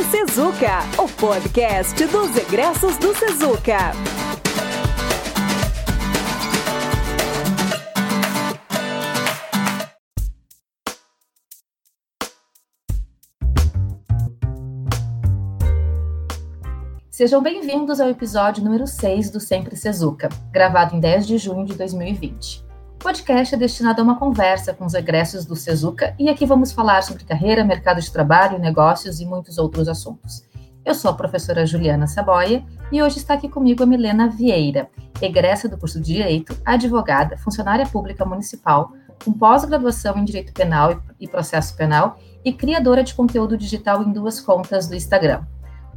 Sempre Sezuca, o podcast dos egressos do Sezuca. Sejam bem-vindos ao episódio número 6 do Sempre Sezuca, gravado em 10 de junho de 2020. O podcast é destinado a uma conversa com os egressos do Sezuca e aqui vamos falar sobre carreira, mercado de trabalho, negócios e muitos outros assuntos. Eu sou a professora Juliana Saboia e hoje está aqui comigo a Milena Vieira, egressa do curso de Direito, advogada, funcionária pública municipal, com pós-graduação em Direito Penal e Processo Penal e criadora de conteúdo digital em duas contas do Instagram.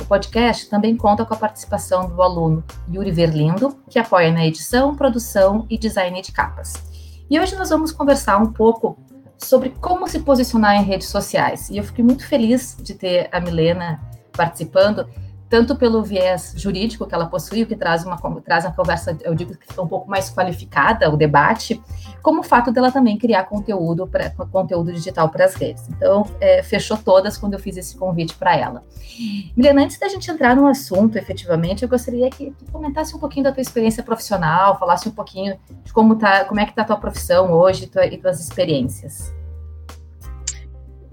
O podcast também conta com a participação do aluno Yuri Verlindo, que apoia na edição, produção e design de capas. E hoje nós vamos conversar um pouco sobre como se posicionar em redes sociais. E eu fiquei muito feliz de ter a Milena participando, tanto pelo viés jurídico que ela possui, o que traz uma, traz uma conversa, eu digo que fica um pouco mais qualificada o debate, como o fato dela também criar conteúdo, pra, conteúdo digital para as redes. Então, é, fechou todas quando eu fiz esse convite para ela. Milena, antes da gente entrar no assunto, efetivamente, eu gostaria que tu comentasse um pouquinho da tua experiência profissional, falasse um pouquinho de como, tá, como é que está a tua profissão hoje tua, e tuas experiências.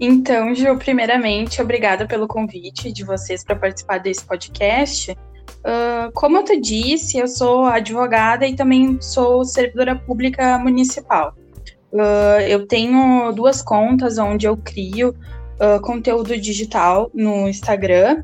Então, Ju, primeiramente, obrigada pelo convite de vocês para participar desse podcast. Uh, como eu te disse, eu sou advogada e também sou servidora pública municipal. Uh, eu tenho duas contas onde eu crio uh, conteúdo digital no Instagram,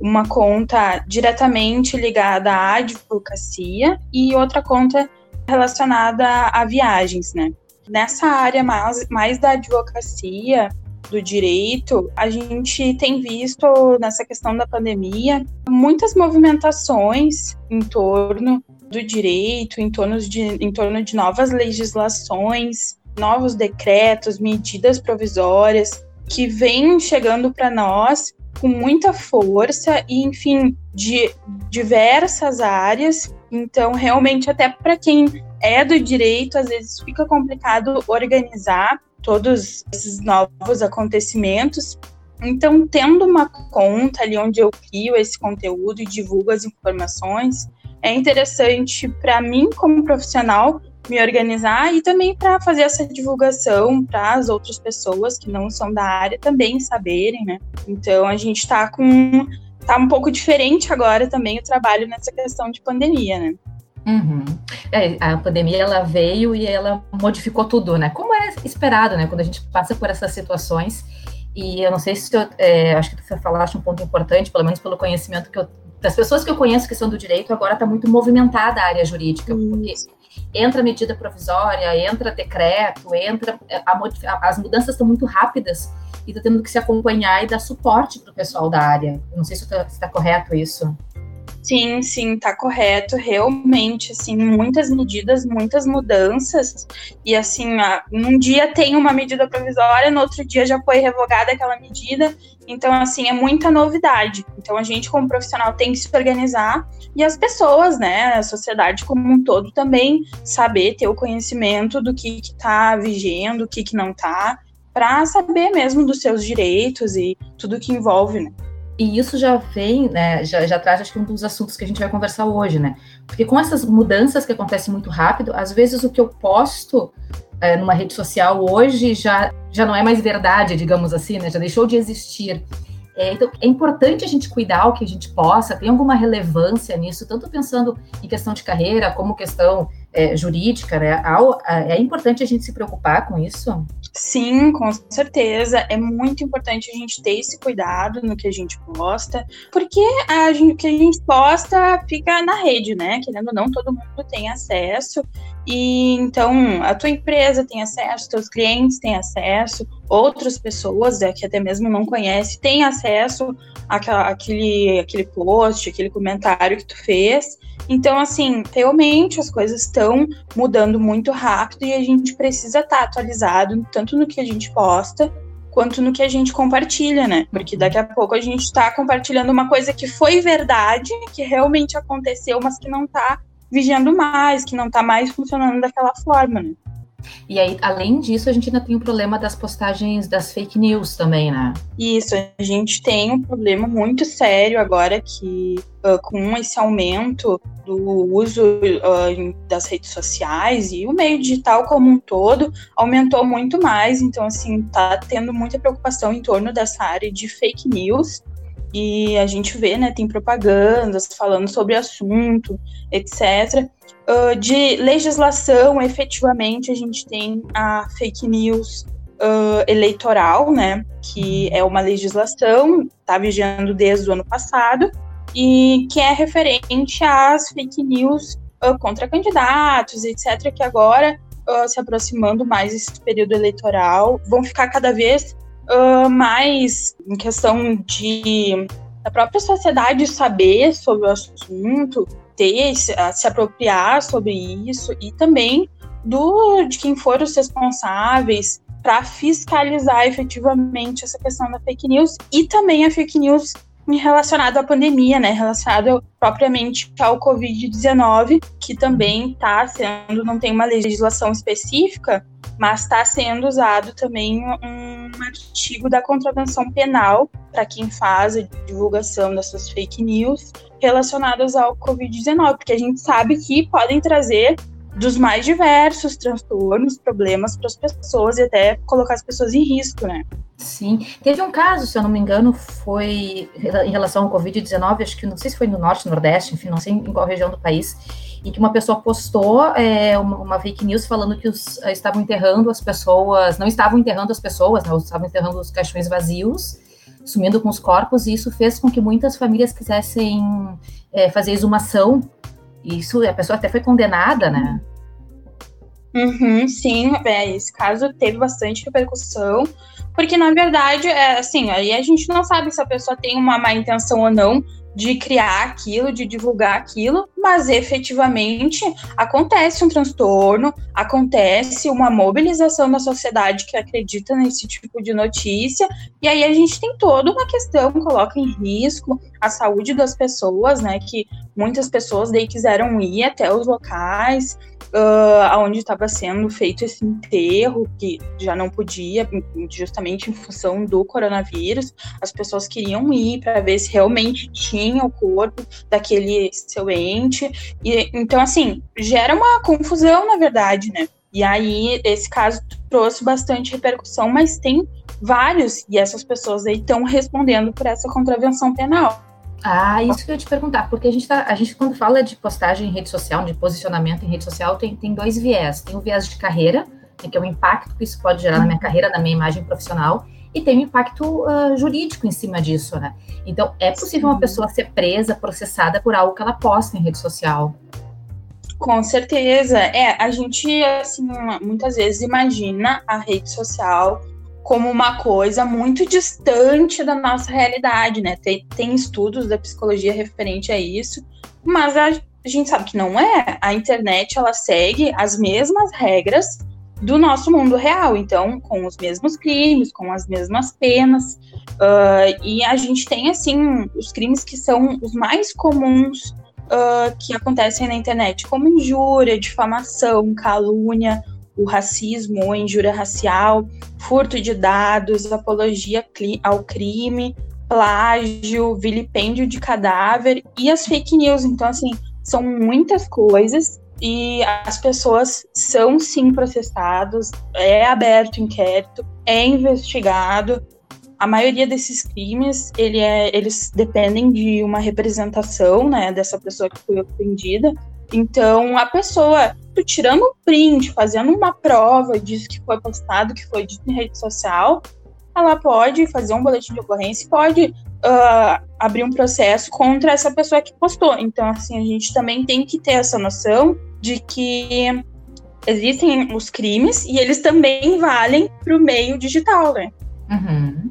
uma conta diretamente ligada à advocacia e outra conta relacionada a viagens, né? Nessa área mais, mais da advocacia, do direito, a gente tem visto nessa questão da pandemia muitas movimentações em torno do direito, em torno de, em torno de novas legislações, novos decretos, medidas provisórias que vêm chegando para nós com muita força e, enfim, de diversas áreas. Então, realmente, até para quem é do direito, às vezes fica complicado organizar todos esses novos acontecimentos. Então, tendo uma conta ali onde eu crio esse conteúdo e divulgo as informações, é interessante para mim, como profissional, me organizar e também para fazer essa divulgação para as outras pessoas que não são da área também saberem, né? Então, a gente está com. tá um pouco diferente agora também o trabalho nessa questão de pandemia, né? Uhum. É, a pandemia ela veio e ela modificou tudo, né? Como é esperado, né? Quando a gente passa por essas situações. E eu não sei se eu, é, acho que você falaste um ponto importante, pelo menos pelo conhecimento que eu, das pessoas que eu conheço que são do direito, agora está muito movimentada a área jurídica, Isso. porque entra medida provisória, entra decreto, entra a, as mudanças estão muito rápidas e está tendo que se acompanhar e dar suporte para o pessoal da área. Eu não sei se está tá correto isso. Sim, sim, tá correto. Realmente, assim, muitas medidas, muitas mudanças. E assim, num dia tem uma medida provisória, no outro dia já foi revogada aquela medida. Então, assim, é muita novidade. Então, a gente, como profissional, tem que se organizar e as pessoas, né, a sociedade como um todo também saber, ter o conhecimento do que está vigendo, o que, que não está, para saber mesmo dos seus direitos e tudo que envolve, né? E isso já vem, né, já, já traz, acho que um dos assuntos que a gente vai conversar hoje, né? Porque com essas mudanças que acontecem muito rápido, às vezes o que eu posto é, numa rede social hoje já, já não é mais verdade, digamos assim, né? Já deixou de existir. É, então, é importante a gente cuidar o que a gente possa, tem alguma relevância nisso, tanto pensando em questão de carreira, como questão é, jurídica, né? É importante a gente se preocupar com isso? Sim, com certeza. É muito importante a gente ter esse cuidado no que a gente posta, porque a gente, o que a gente posta fica na rede, né? Querendo ou não, todo mundo tem acesso. E então a tua empresa tem acesso, teus clientes têm acesso, outras pessoas é, que até mesmo não conhece têm acesso àquele, àquele post, aquele comentário que tu fez. Então, assim, realmente as coisas estão mudando muito rápido e a gente precisa estar tá atualizado, tanto no que a gente posta, quanto no que a gente compartilha, né? Porque daqui a pouco a gente está compartilhando uma coisa que foi verdade, que realmente aconteceu, mas que não está vigiando mais, que não está mais funcionando daquela forma, né? E aí, além disso, a gente ainda tem o problema das postagens das fake news também, né? Isso, a gente tem um problema muito sério agora que, uh, com esse aumento do uso uh, das redes sociais e o meio digital como um todo, aumentou muito mais. Então, assim, tá tendo muita preocupação em torno dessa área de fake news e a gente vê, né, tem propagandas falando sobre assunto, etc. Uh, de legislação, efetivamente, a gente tem a fake news uh, eleitoral, né, que é uma legislação, está vigiando desde o ano passado, e que é referente às fake news uh, contra candidatos, etc., que agora, se aproximando mais desse período eleitoral, vão ficar cada vez mais em questão de a própria sociedade saber sobre o assunto, ter se, se apropriar sobre isso e também do de quem for os responsáveis para fiscalizar efetivamente essa questão da fake news e também a fake news relacionado à pandemia, né, relacionado propriamente ao Covid-19, que também está sendo, não tem uma legislação específica, mas está sendo usado também um artigo da contravenção penal para quem faz a divulgação dessas fake news relacionadas ao Covid-19, porque a gente sabe que podem trazer dos mais diversos transtornos, problemas para as pessoas e até colocar as pessoas em risco, né? Sim. Teve um caso, se eu não me engano, foi em relação ao Covid-19, acho que não sei se foi no norte, nordeste, enfim, não sei em qual região do país, em que uma pessoa postou é, uma, uma, fake news falando que os, eh, estavam enterrando as pessoas, não estavam enterrando as pessoas, não, estavam enterrando os caixões vazios, sumindo com os corpos, e isso fez com que muitas famílias quisessem é, fazer exumação. Isso, a pessoa até foi condenada, né? Uhum, sim, é, esse caso teve bastante repercussão, porque na verdade, é assim, aí a gente não sabe se a pessoa tem uma má intenção ou não de criar aquilo, de divulgar aquilo, mas efetivamente acontece um transtorno, acontece uma mobilização da sociedade que acredita nesse tipo de notícia, e aí a gente tem toda uma questão, coloca em risco a saúde das pessoas, né? Que muitas pessoas daí quiseram ir até os locais uh, onde estava sendo feito esse enterro, que já não podia, justamente em função do coronavírus. As pessoas queriam ir para ver se realmente tinha o corpo daquele seu ente. E, então, assim, gera uma confusão, na verdade, né? E aí, esse caso trouxe bastante repercussão, mas tem vários, e essas pessoas aí estão respondendo por essa contravenção penal. Ah, isso que eu ia te perguntar, porque a gente, tá, a gente quando fala de postagem em rede social, de posicionamento em rede social, tem, tem dois viés. Tem o viés de carreira, que é o impacto que isso pode gerar na minha carreira, na minha imagem profissional, e tem o impacto uh, jurídico em cima disso, né? Então, é possível uma pessoa ser presa, processada por algo que ela posta em rede social. Com certeza. É, a gente, assim, muitas vezes imagina a rede social como uma coisa muito distante da nossa realidade, né? Tem, tem estudos da psicologia referente a isso, mas a, gente sabe que não é. A internet ela segue as mesmas regras do nosso mundo real, então com os mesmos crimes, com as mesmas penas, uh, e a gente tem assim os crimes que são os mais comuns uh, que acontecem na internet, como injúria, difamação, calúnia, o racismo ou injúria racial, furto de dados, apologia ao crime, plágio, vilipêndio de cadáver e as fake news. Então, assim, são muitas coisas e as pessoas são sim processadas, é aberto inquérito, é investigado. A maioria desses crimes, ele é, eles dependem de uma representação, né, dessa pessoa que foi ofendida. Então, a pessoa tirando um print, fazendo uma prova disso que foi postado, que foi dito em rede social, ela pode fazer um boletim de ocorrência, pode uh, abrir um processo contra essa pessoa que postou. Então, assim, a gente também tem que ter essa noção de que existem os crimes e eles também valem para o meio digital, né? Uhum.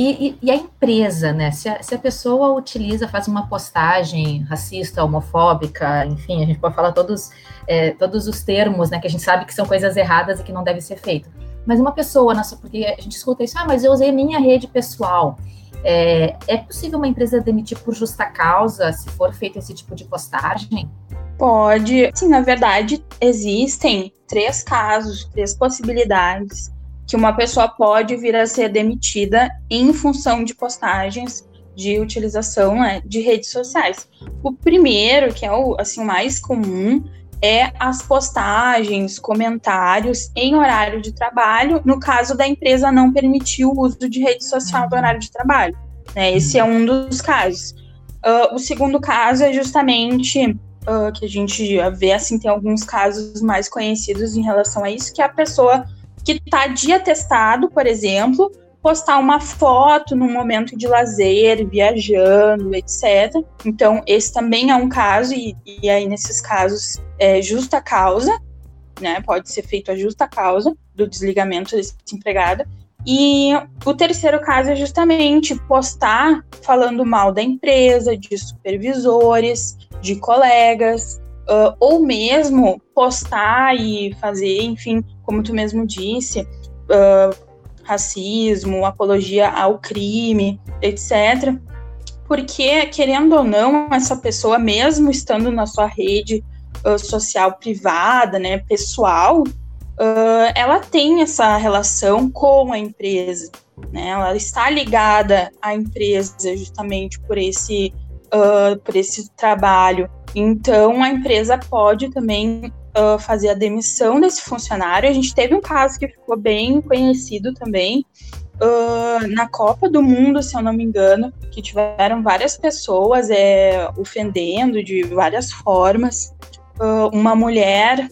E, e, a empresa, né? Se a, se a, pessoa utiliza, faz uma postagem racista, homofóbica, enfim, a gente pode falar todos, é, todos os termos, né? Que a gente sabe que são coisas erradas e que não deve ser feito. Mas uma pessoa, nossa, porque a gente escuta isso, ah, mas eu usei minha rede pessoal. É, é possível uma empresa demitir por justa causa se for feito esse tipo de postagem? Pode. Sim, na verdade, existem três casos, três possibilidades que uma pessoa pode vir a ser demitida em função de postagens de utilização né, de redes sociais. O primeiro, que é o assim, mais comum, é as postagens, comentários em horário de trabalho, no caso da empresa não permitir o uso de rede social no horário de trabalho. Né? Esse é um dos casos. Uh, o segundo caso é justamente uh, que a gente vê, assim, tem alguns casos mais conhecidos em relação a isso, que é a pessoa que está de atestado, por exemplo, postar uma foto num momento de lazer, viajando, etc. Então, esse também é um caso, e, e aí nesses casos é justa causa, né? Pode ser feito a justa causa do desligamento desse empregado. E o terceiro caso é justamente postar falando mal da empresa, de supervisores, de colegas, uh, ou mesmo postar e fazer, enfim, como tu mesmo disse, uh, racismo, apologia ao crime, etc. Porque, querendo ou não, essa pessoa, mesmo estando na sua rede uh, social privada, né, pessoal, uh, ela tem essa relação com a empresa, né? Ela está ligada à empresa justamente por esse uh, por esse trabalho. Então a empresa pode também uh, fazer a demissão desse funcionário. A gente teve um caso que ficou bem conhecido também. na Copa do Mundo, se eu não me engano, que tiveram várias pessoas é, ofendendo de várias formas. uma mulher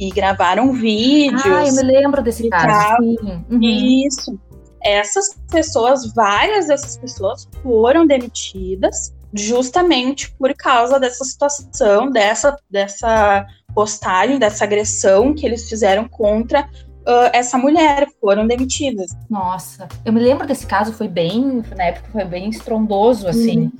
e gravaram vídeos. Ah, eu me lembro desse caso. Uhum. Isso. Essas pessoas, várias dessas pessoas foram demitidas justamente por causa dessa situação, dessa, dessa postagem, dessa agressão que eles fizeram contra uh, essa mulher, foram demitidas. Nossa, eu me lembro desse caso, foi bem, na época foi bem estrondoso, assim. Uhum.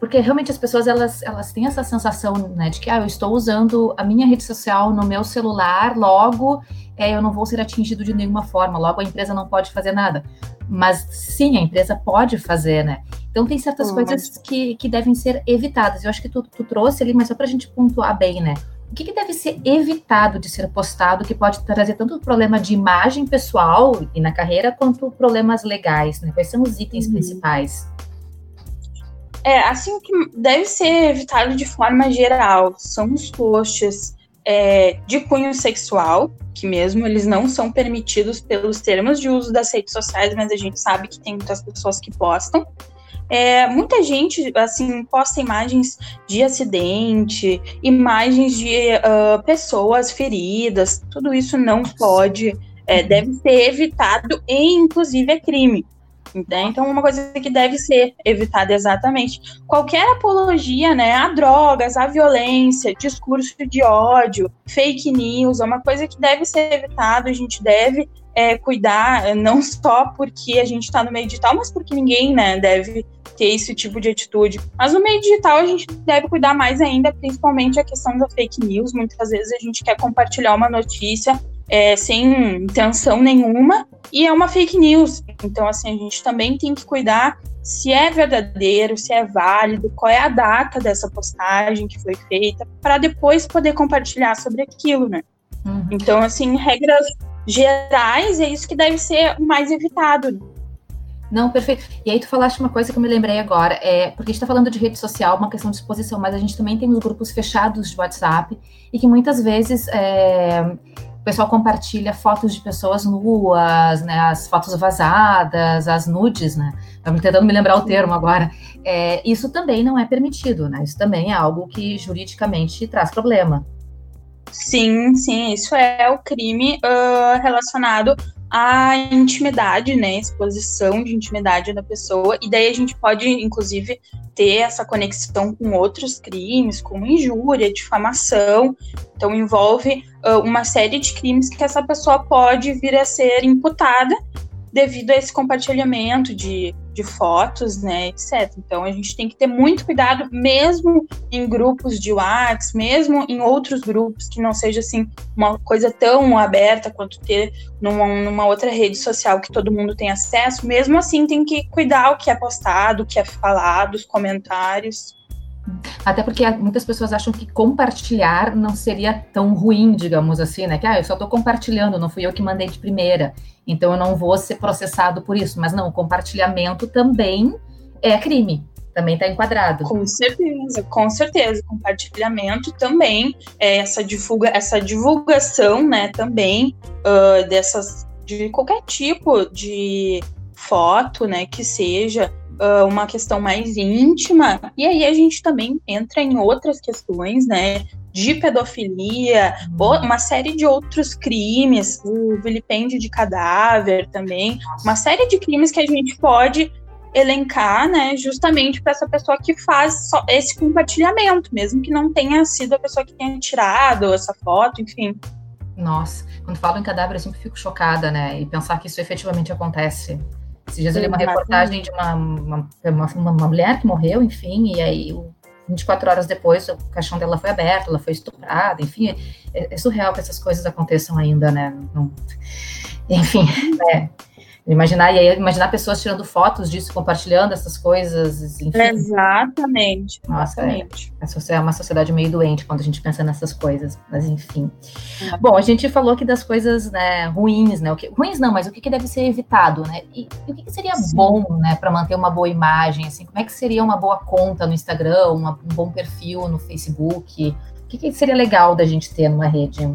Porque realmente as pessoas elas, elas têm essa sensação né, de que ah, eu estou usando a minha rede social no meu celular, logo é, eu não vou ser atingido de nenhuma forma, logo a empresa não pode fazer nada. Mas sim, a empresa pode fazer, né? Então tem certas coisas que, que devem ser evitadas. Eu acho que tu, tu trouxe ali, mas só para a gente pontuar bem, né? O que, que, deve ser evitado de ser postado que pode trazer tanto problema de imagem pessoal e na carreira, quanto problemas legais, né? Quais são os itens uhum. principais? É, assim que deve ser evitado de forma geral são os posts é, de cunho sexual, que mesmo eles não são permitidos pelos termos de uso das redes sociais, mas a gente sabe que tem muitas pessoas que postam. É, muita gente assim posta imagens de acidente, imagens de uh, pessoas feridas. Tudo isso não pode, é, deve ser evitado e inclusive é crime. Né? Então, uma coisa que deve ser evitada exatamente. Qualquer apologia né, a drogas, a violência, discurso de ódio, fake news, é uma coisa que deve ser evitada, a gente deve é, cuidar, não só porque a gente está no meio digital, mas porque ninguém né, deve ter esse tipo de atitude. Mas no meio digital a gente deve cuidar mais ainda, principalmente a questão da fake news. Muitas vezes a gente quer compartilhar uma notícia é, sem intenção nenhuma e é uma fake news. Então, assim, a gente também tem que cuidar se é verdadeiro, se é válido, qual é a data dessa postagem que foi feita, para depois poder compartilhar sobre aquilo, né? Uhum. Então, assim, regras gerais é isso que deve ser o mais evitado. Não, perfeito. E aí tu falaste uma coisa que eu me lembrei agora, é porque a gente está falando de rede social, uma questão de exposição, mas a gente também tem os grupos fechados de WhatsApp e que muitas vezes é, pessoal compartilha fotos de pessoas nuas, né, as fotos vazadas, as nudes, né? Estamos tentando me lembrar o termo agora. É, isso também não é permitido, né? Isso também é algo que juridicamente traz problema. Sim, sim, isso é o crime uh, relacionado à intimidade, né? Exposição de intimidade da pessoa. E daí a gente pode, inclusive, ter essa conexão com outros crimes, como injúria, difamação. Então, envolve uh, uma série de crimes que essa pessoa pode vir a ser imputada devido a esse compartilhamento de, de fotos, né, etc. Então a gente tem que ter muito cuidado, mesmo em grupos de WhatsApp, mesmo em outros grupos que não seja assim uma coisa tão aberta quanto ter numa, numa outra rede social que todo mundo tem acesso. Mesmo assim, tem que cuidar o que é postado, o que é falado, os comentários. Até porque muitas pessoas acham que compartilhar não seria tão ruim, digamos assim, né? Que ah, eu só estou compartilhando, não fui eu que mandei de primeira, então eu não vou ser processado por isso. Mas não, compartilhamento também é crime, também está enquadrado. Com certeza, com certeza. Compartilhamento também, é, essa, divulga, essa divulgação, né, também uh, dessas, de qualquer tipo de foto, né, que seja uh, uma questão mais íntima. E aí a gente também entra em outras questões, né, de pedofilia, uma série de outros crimes, o vilipêndio de cadáver também, uma série de crimes que a gente pode elencar, né, justamente para essa pessoa que faz esse compartilhamento, mesmo que não tenha sido a pessoa que tenha tirado essa foto, enfim. Nossa, quando falo em cadáver, eu sempre fico chocada, né, e pensar que isso efetivamente acontece. Esses dias eu li uma reportagem de uma, uma, uma, uma mulher que morreu, enfim, e aí 24 horas depois o caixão dela foi aberto, ela foi estuprada, enfim, é, é surreal que essas coisas aconteçam ainda, né? Não, enfim, é, Imaginar, e aí, imaginar pessoas tirando fotos disso, compartilhando essas coisas, enfim. Exatamente. Nossa, é, exatamente. É, é uma sociedade meio doente quando a gente pensa nessas coisas, mas enfim. É. Bom, a gente falou aqui das coisas né, ruins, né? O que, ruins não, mas o que, que deve ser evitado, né? E, e o que, que seria Sim. bom, né, para manter uma boa imagem, assim? Como é que seria uma boa conta no Instagram, uma, um bom perfil no Facebook? O que, que seria legal da gente ter numa rede?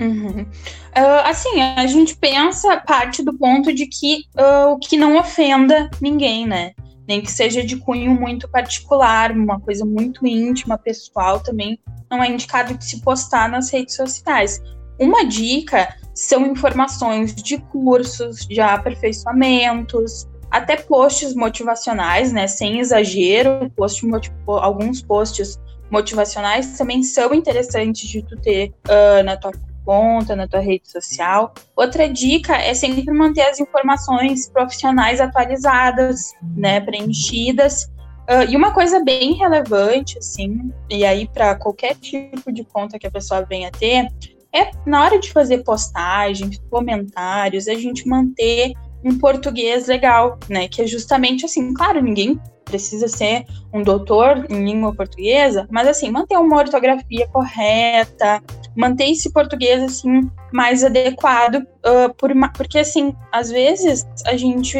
Uhum. Uh, assim, a gente pensa parte do ponto de que uh, o que não ofenda ninguém, né? Nem que seja de cunho muito particular, uma coisa muito íntima, pessoal, também não é indicado de se postar nas redes sociais. Uma dica são informações de cursos, de aperfeiçoamentos, até posts motivacionais, né? Sem exagero, post, alguns posts motivacionais também são interessantes de tu ter uh, na tua conta, na tua rede social. Outra dica é sempre manter as informações profissionais atualizadas, né, preenchidas. Uh, e uma coisa bem relevante, assim, e aí para qualquer tipo de conta que a pessoa venha ter, é na hora de fazer postagens, comentários, a gente manter um português legal, né? Que é justamente assim, claro, ninguém precisa ser um doutor em língua portuguesa, mas assim, manter uma ortografia correta, manter esse português assim mais adequado, uh, por porque assim, às vezes a gente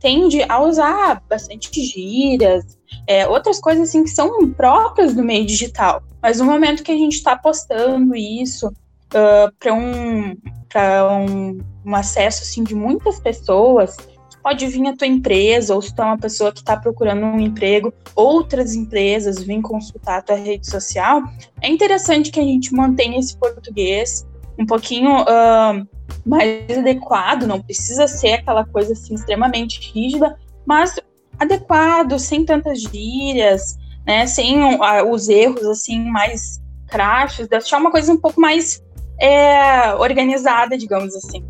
tende a usar bastante gírias, é, outras coisas assim que são próprias do meio digital. Mas no momento que a gente está postando isso uh, para um, um, um acesso assim de muitas pessoas, pode vir a tua empresa, ou se tu é uma pessoa que está procurando um emprego, outras empresas vêm consultar a tua rede social, é interessante que a gente mantenha esse português um pouquinho uh, mais adequado, não precisa ser aquela coisa assim extremamente rígida, mas adequado, sem tantas gírias, né, sem uh, os erros assim mais crachos, deixar uma coisa um pouco mais é, organizada, digamos assim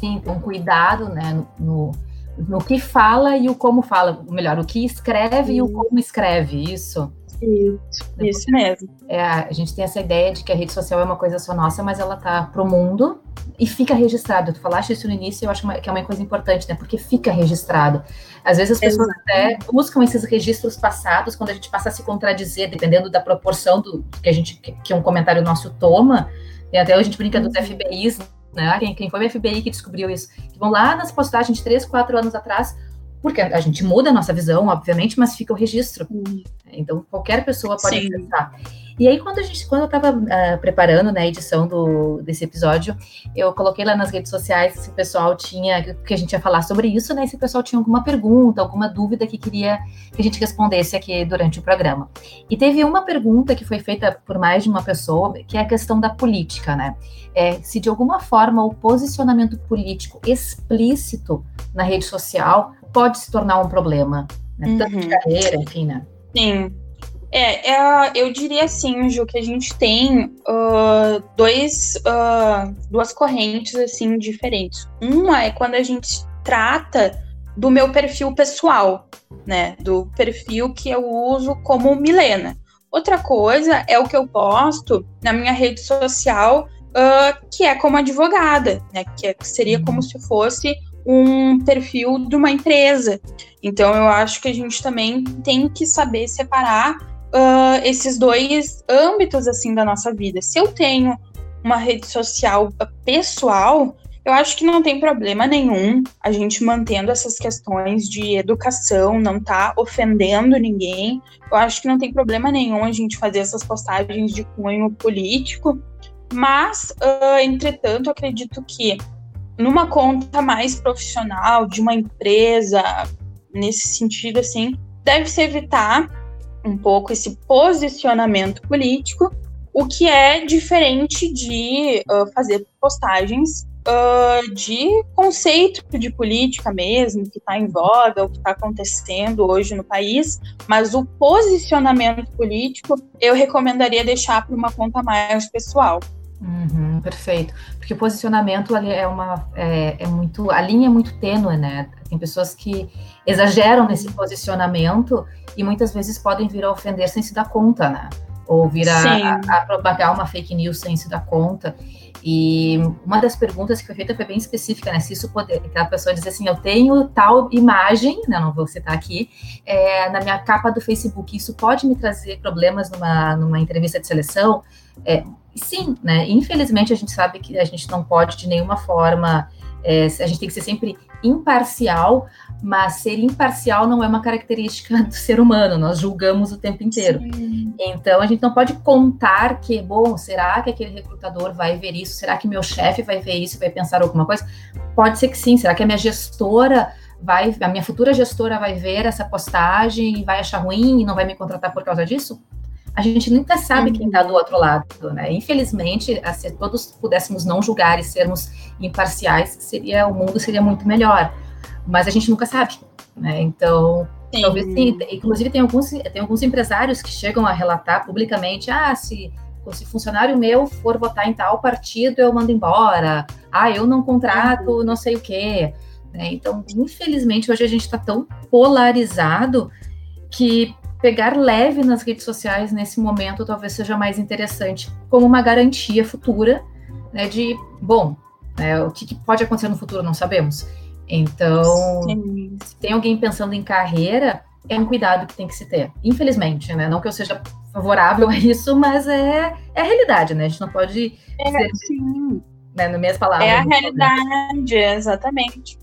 sim, um cuidado né, no, no, que fala e o como fala, melhor, o que escreve sim. e o como escreve, isso. Isso, isso mesmo. É, a gente tem essa ideia de que a rede social é uma coisa só nossa, mas ela tá pro mundo e fica registrado. Tu falaste isso no início, eu acho que é uma coisa importante, né? Porque fica registrado. Às vezes as pessoas até buscam esses registros passados quando a gente passa a se contradizer, dependendo da proporção do que a gente que um comentário nosso toma. E até a gente brinca dos uhum. FBIs, né? Quem, quem foi o FBI que descobriu isso? Que vão lá nas postagens de três, quatro anos atrás, porque a gente muda a nossa visão, obviamente, mas fica o registro. Uhum. Então, qualquer pessoa pode Sim. acessar. E aí, quando, a gente, quando eu estava uh, ah, preparando né, a edição do, desse episódio, eu coloquei lá nas redes sociais se o pessoal tinha, que a gente ia falar sobre isso, né? Se o pessoal tinha alguma pergunta, alguma dúvida que queria que a gente respondesse aqui durante o programa. E teve uma pergunta que foi feita por mais de uma pessoa, que é a questão da política, né? É, se de alguma forma o posicionamento político explícito na rede social pode se tornar um problema, né? Tanto uhum. de carreira, enfim, né? Sim. É, é, eu diria assim, Ju, que a gente tem uh, dois, uh, duas correntes assim diferentes. Uma é quando a gente trata do meu perfil pessoal, né? Do perfil que eu uso como Milena. Outra coisa é o que eu posto na minha rede social, uh, que é como advogada, né? Que, é, que seria como se fosse um perfil de uma empresa. Então, eu acho que a gente também tem que saber separar uh, esses dois âmbitos assim da nossa vida. Se eu tenho uma rede social pessoal, eu acho que não tem problema nenhum a gente mantendo essas questões de educação, não tá ofendendo ninguém. Eu acho que não tem problema nenhum a gente fazer essas postagens de cunho político. Mas, uh, entretanto, acredito que numa conta mais profissional de uma empresa, nesse sentido, assim, deve-se evitar um pouco esse posicionamento político, o que é diferente de uh, fazer postagens uh, de conceito de política mesmo, que está em voga, o que está acontecendo hoje no país, mas o posicionamento político eu recomendaria deixar para uma conta mais pessoal. Uhum, perfeito. Porque o posicionamento ali é uma é, é, muito a linha é muito tênue, né? Tem pessoas que exageram nesse posicionamento e muitas vezes podem vir a ofender sem se dar conta, né? Ou vir a, a, a propagar uma fake news sem se dar conta. E uma das perguntas que foi feita foi bem específica, né? Se isso poder, a pessoa diz assim, eu tenho tal imagem, né, não vou citar aqui, é, na minha capa do Facebook, isso pode me trazer problemas numa, numa entrevista de seleção? É, sim, né? Infelizmente a gente sabe que a gente não pode de nenhuma forma, é, a gente tem que ser sempre imparcial, mas ser imparcial não é uma característica do ser humano, nós julgamos o tempo inteiro. Sim. Então a gente não pode contar que, bom, será que aquele recrutador vai ver isso? Será que meu chefe vai ver isso e vai pensar alguma coisa? Pode ser que sim, será que a minha gestora vai, a minha futura gestora vai ver essa postagem e vai achar ruim e não vai me contratar por causa disso? a gente nunca sabe quem está do outro lado, né? Infelizmente, se todos pudéssemos não julgar e sermos imparciais, seria o mundo seria muito melhor. Mas a gente nunca sabe, né? Então, sim. talvez sim. Inclusive tem alguns tem alguns empresários que chegam a relatar publicamente, ah, se se funcionário meu for votar em tal partido, eu mando embora. Ah, eu não contrato, uhum. não sei o quê. Né? Então, infelizmente, hoje a gente está tão polarizado que pegar leve nas redes sociais nesse momento talvez seja mais interessante, como uma garantia futura, né, de, bom, né, o que, que, pode acontecer no futuro, não sabemos. Então, Sim. se tem alguém pensando em carreira, é um cuidado que tem que se ter. Infelizmente, né, não que eu seja favorável a isso, mas é, é a realidade, né, a gente não pode é, dizer, sim. Né, nas minhas palavras. É a realidade, exatamente.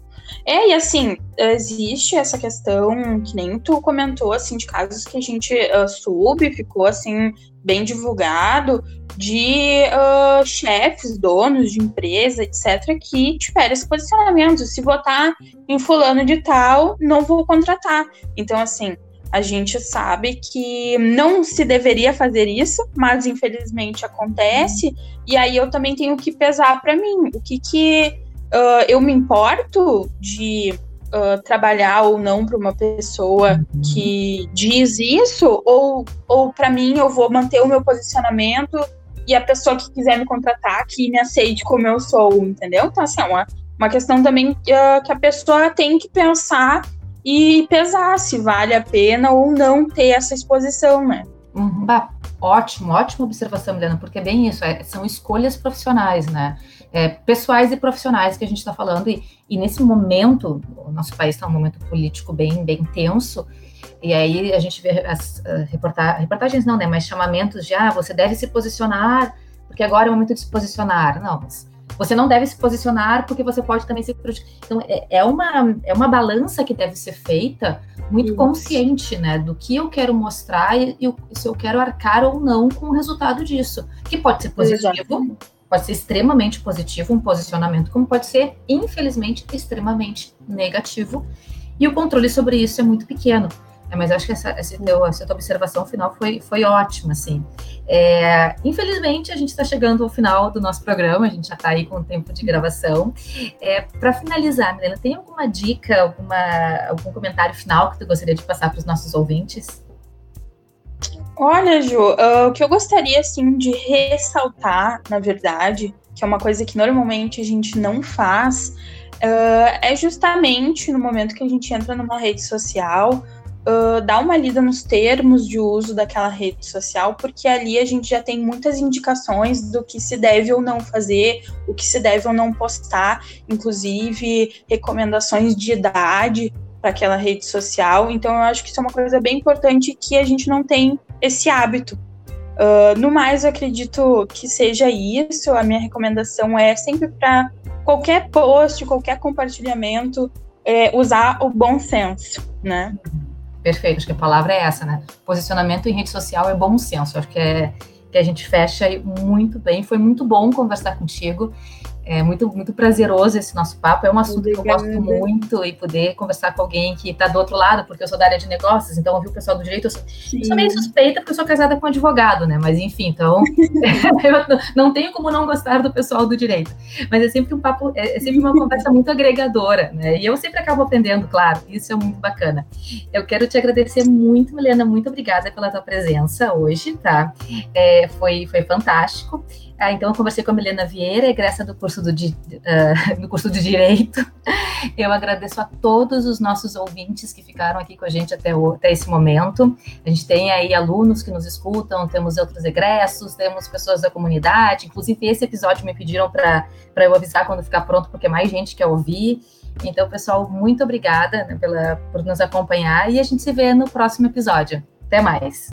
É, e assim, existe essa questão, que nem tu comentou, assim, de casos que a gente uh, soube, ficou, assim, bem divulgado, de uh, chefes, donos de empresa, etc., que tiveram esse posicionamento. Se votar em fulano de tal, não vou contratar. Então, assim, a gente sabe que não se deveria fazer isso, mas infelizmente acontece. E aí eu também tenho que pesar para mim o que que uh, eu me importo de uh, trabalhar ou não para uma pessoa que diz isso, ou, ou para mim eu vou manter o meu posicionamento e a pessoa que quiser me contratar que me aceite como eu sou, entendeu? Então, assim, é uma, uma questão também uh, que a pessoa tem que pensar e pesar se vale a pena ou não ter essa exposição, né? Uhum. Bah, ótimo, ótima observação, Milena, porque é bem isso, é, são escolhas profissionais, né? É, pessoais e profissionais que a gente está falando, e, e, nesse momento, o nosso país está um momento político bem, bem tenso, e aí a gente vê as uh, reporta reportagens, não, né, mas chamamentos de, ah, você deve se posicionar, porque agora é o momento de se posicionar. Não, mas você não deve se posicionar porque você pode também ser Então, é, é, uma, é uma balança que deve ser feita muito Isso. consciente, né, do que eu quero mostrar e, e, se eu quero arcar ou não com o resultado disso, que pode ser positivo, pode ser extremamente positivo um posicionamento, como pode ser, infelizmente, extremamente negativo. E o controle sobre isso é muito pequeno. É, mas acho que essa, essa, teu, essa tua observação final foi, foi ótima, assim. É, infelizmente, a gente está chegando ao final do nosso programa, a gente já está aí com o tempo de gravação. É, Para finalizar, Milena, tem alguma dica, alguma, algum comentário final que tu gostaria de passar para os nossos ouvintes? Olha, Ju, uh, o que eu gostaria, assim, de ressaltar, na verdade, que é uma coisa que normalmente a gente não faz, uh, é justamente no momento que a gente entra numa rede social, uh, dar uma lida nos termos de uso daquela rede social, porque ali a gente já tem muitas indicações do que se deve ou não fazer, o que se deve ou não postar, inclusive recomendações de idade para aquela rede social. Então, eu acho que isso é uma coisa bem importante que a gente não tem esse hábito. Uh, no mais, eu acredito que seja isso. A minha recomendação é sempre para qualquer post, qualquer compartilhamento, é, usar o bom senso, né? Perfeito, acho que a palavra é essa, né? Posicionamento em rede social é bom senso. Acho que é que a gente fecha muito bem. Foi muito bom conversar contigo. É muito, muito prazeroso esse nosso papo. É um assunto Obrigada. que eu gosto muito e poder conversar com alguém que está do outro lado, porque eu sou da área de negócios, então ouvir o pessoal do direito. Eu sou, eu sou meio suspeita porque eu sou casada com um advogado, né? Mas enfim, então eu não tenho como não gostar do pessoal do direito. Mas é sempre um papo, é, é sempre uma conversa muito agregadora, né? E eu sempre acabo aprendendo, claro. Isso é muito bacana. Eu quero te agradecer muito, Milena. Muito obrigada pela tua presença hoje, tá? É, foi, foi fantástico. Ah, então, eu conversei com a Milena Vieira, egressa do curso, do, uh, do curso de Direito. Eu agradeço a todos os nossos ouvintes que ficaram aqui com a gente até, o, até esse momento. A gente tem aí alunos que nos escutam, temos outros egressos, temos pessoas da comunidade. Inclusive, esse episódio me pediram para eu avisar quando ficar pronto, porque mais gente quer ouvir. Então, pessoal, muito obrigada né, pela, por nos acompanhar e a gente se vê no próximo episódio. Até mais!